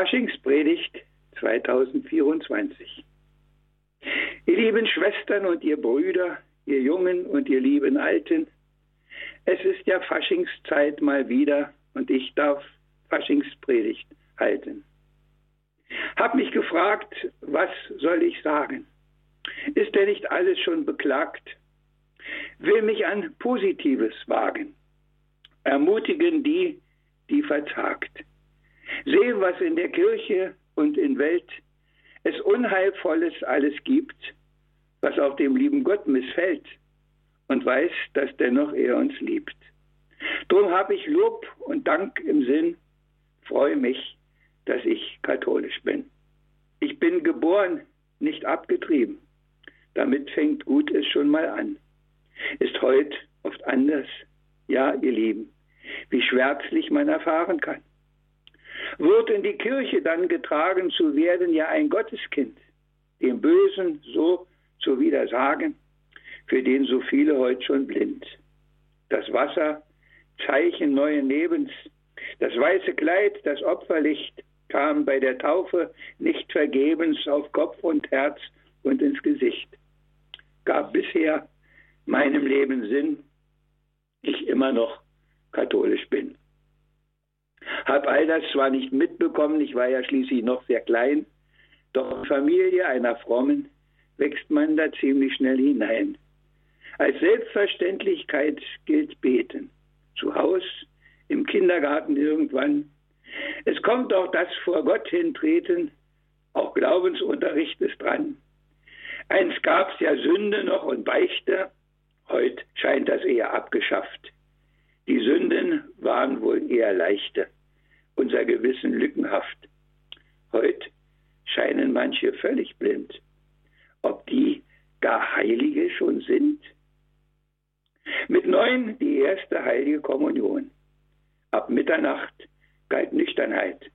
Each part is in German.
Faschingspredigt 2024. Ihr lieben Schwestern und ihr Brüder, ihr Jungen und ihr lieben Alten, es ist ja Faschingszeit mal wieder und ich darf Faschingspredigt halten. Hab mich gefragt, was soll ich sagen? Ist denn nicht alles schon beklagt? Will mich an Positives wagen, ermutigen die, die verzagt. Sehe, was in der Kirche und in Welt es Unheilvolles alles gibt, was auch dem lieben Gott missfällt und weiß, dass dennoch er uns liebt. Drum habe ich Lob und Dank im Sinn, freue mich, dass ich katholisch bin. Ich bin geboren, nicht abgetrieben. Damit fängt gut es schon mal an. Ist heute oft anders, ja, ihr Lieben, wie schwärzlich man erfahren kann wird in die Kirche dann getragen zu werden, ja ein Gotteskind, dem Bösen so zu widersagen, für den so viele heute schon blind. Das Wasser, Zeichen neuen Lebens, das weiße Kleid, das Opferlicht kam bei der Taufe nicht vergebens auf Kopf und Herz und ins Gesicht. Gab bisher meinem Leben Sinn, ich immer noch katholisch bin. Hab all das zwar nicht mitbekommen, ich war ja schließlich noch sehr klein, doch in Familie einer Frommen wächst man da ziemlich schnell hinein. Als Selbstverständlichkeit gilt Beten. Zu Haus, im Kindergarten irgendwann. Es kommt auch das vor Gott hintreten, auch Glaubensunterricht ist dran. Einst gab's ja Sünde noch und Beichte, heute scheint das eher abgeschafft. Die Sünden waren wohl eher leichte unser Gewissen lückenhaft. Heute scheinen manche völlig blind. Ob die gar Heilige schon sind? Mit neun die erste heilige Kommunion. Ab Mitternacht galt Nüchternheit.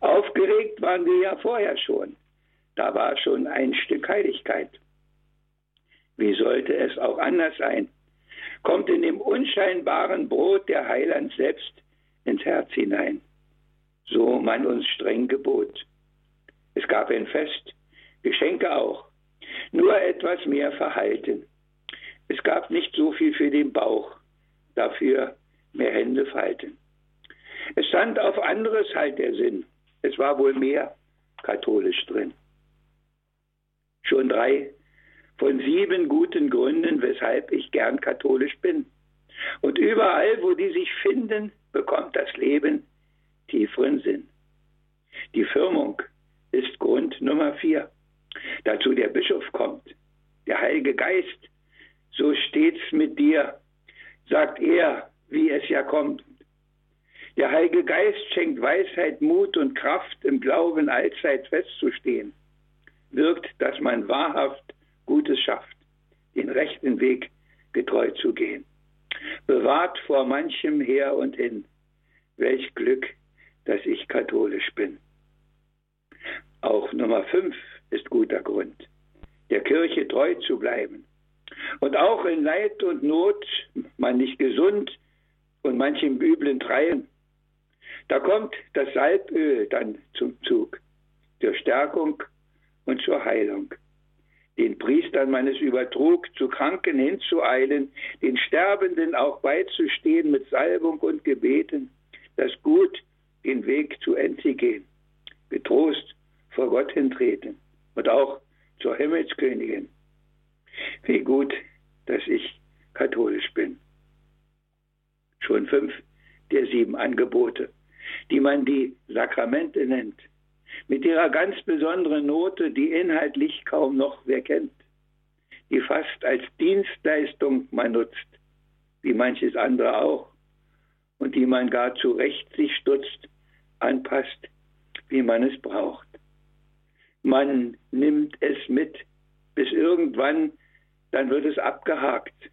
Aufgeregt waren wir ja vorher schon. Da war schon ein Stück Heiligkeit. Wie sollte es auch anders sein? Kommt in dem unscheinbaren Brot der Heiland selbst ins Herz hinein so man uns streng gebot. Es gab ein Fest, Geschenke auch, nur etwas mehr verhalten. Es gab nicht so viel für den Bauch, dafür mehr Hände falten. Es stand auf anderes halt der Sinn. Es war wohl mehr katholisch drin. Schon drei von sieben guten Gründen, weshalb ich gern katholisch bin. Und überall, wo die sich finden, bekommt das Leben tieferen Sinn. Die Firmung ist Grund Nummer vier. Dazu der Bischof kommt. Der Heilige Geist, so steht's mit dir, sagt er, wie es ja kommt. Der Heilige Geist schenkt Weisheit, Mut und Kraft, im Glauben allzeit festzustehen. Wirkt, dass man wahrhaft Gutes schafft, den rechten Weg getreu zu gehen. Bewahrt vor manchem her und hin. Welch Glück, dass ich katholisch bin. Auch Nummer fünf ist guter Grund, der Kirche treu zu bleiben. Und auch in Leid und Not, man nicht gesund und manchem üblen Treien, da kommt das Salböl dann zum Zug, zur Stärkung und zur Heilung. Den Priestern man es übertrug, zu Kranken hinzueilen, den Sterbenden auch beizustehen mit Salbung und Gebeten, das Gut den Weg zu Ende gehen, getrost vor Gott hintreten und auch zur Himmelskönigin. Wie gut, dass ich katholisch bin. Schon fünf der sieben Angebote, die man die Sakramente nennt, mit ihrer ganz besonderen Note, die inhaltlich kaum noch wer kennt, die fast als Dienstleistung man nutzt, wie manches andere auch, und die man gar zu Recht sich stutzt, anpasst, wie man es braucht. Man nimmt es mit, bis irgendwann, dann wird es abgehakt.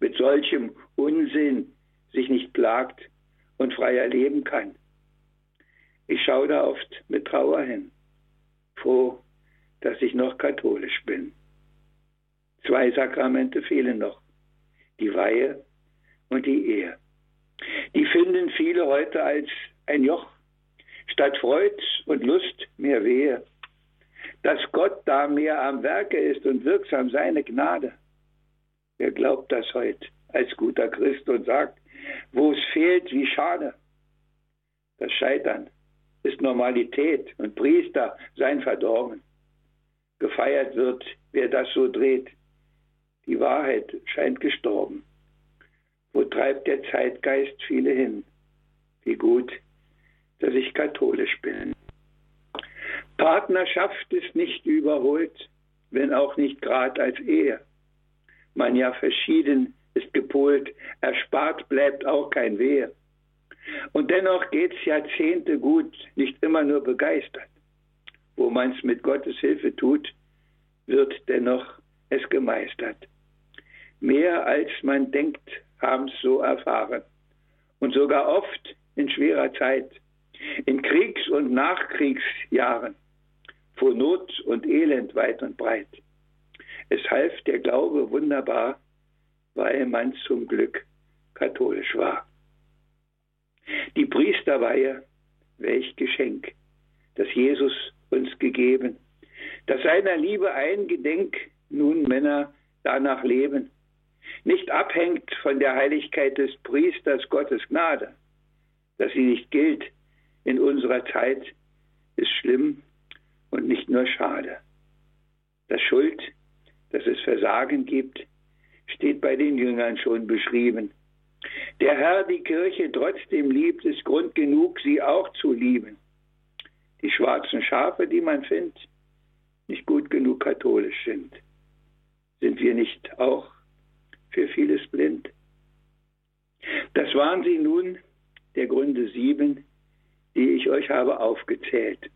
Mit solchem Unsinn sich nicht plagt und freier leben kann. Ich schaue da oft mit Trauer hin, froh, dass ich noch katholisch bin. Zwei Sakramente fehlen noch, die Weihe und die Ehe. Die finden viele heute als ein Joch statt Freud und Lust mehr Wehe. Dass Gott da mehr am Werke ist und wirksam seine Gnade. Wer glaubt das heute als guter Christ und sagt, wo es fehlt, wie schade. Das Scheitern ist Normalität und Priester sein Verdorben. Gefeiert wird, wer das so dreht. Die Wahrheit scheint gestorben. Wo treibt der Zeitgeist viele hin? Wie gut, dass ich katholisch bin. Partnerschaft ist nicht überholt, wenn auch nicht grad als Ehe. Man ja verschieden ist gepolt, erspart bleibt auch kein Wehe. Und dennoch geht's Jahrzehnte gut, nicht immer nur begeistert. Wo man's mit Gottes Hilfe tut, wird dennoch es gemeistert. Mehr als man denkt, haben's so erfahren. Und sogar oft in schwerer Zeit, in Kriegs- und Nachkriegsjahren, vor Not und Elend weit und breit. Es half der Glaube wunderbar, weil man zum Glück katholisch war. Die Priesterweihe, welch Geschenk, das Jesus uns gegeben, dass seiner Liebe eingedenk nun Männer danach leben, nicht abhängt von der Heiligkeit des Priesters Gottes Gnade, dass sie nicht gilt in unserer Zeit, ist schlimm und nicht nur schade. Das Schuld, dass es Versagen gibt, steht bei den Jüngern schon beschrieben. Der Herr die Kirche trotzdem liebt, ist Grund genug, sie auch zu lieben. Die schwarzen Schafe, die man findet, nicht gut genug katholisch sind. Sind wir nicht auch für vieles blind? Das waren sie nun, der Gründe sieben, die ich euch habe aufgezählt.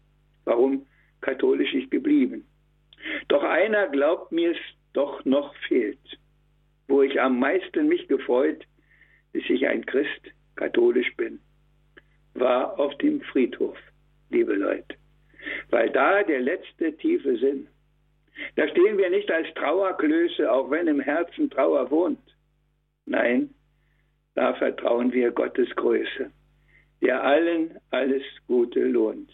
Warum katholisch ich geblieben? Doch einer glaubt mir es doch noch fehlt wo ich am meisten mich gefreut, bis ich ein Christ katholisch bin, war auf dem Friedhof, liebe Leute. Weil da der letzte tiefe Sinn. Da stehen wir nicht als Trauerklöße, auch wenn im Herzen Trauer wohnt. Nein, da vertrauen wir Gottes Größe, der allen alles Gute lohnt,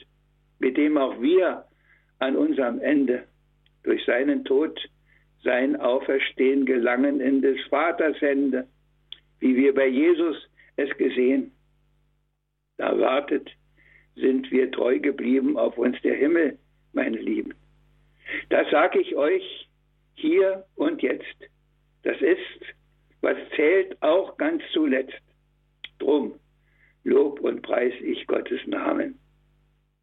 mit dem auch wir an unserem Ende durch seinen Tod sein Auferstehen gelangen in des Vaters Hände, wie wir bei Jesus es gesehen. Da wartet, sind wir treu geblieben auf uns der Himmel, meine Lieben. Das sage ich euch hier und jetzt. Das ist, was zählt auch ganz zuletzt. Drum Lob und Preis ich Gottes Namen.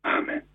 Amen.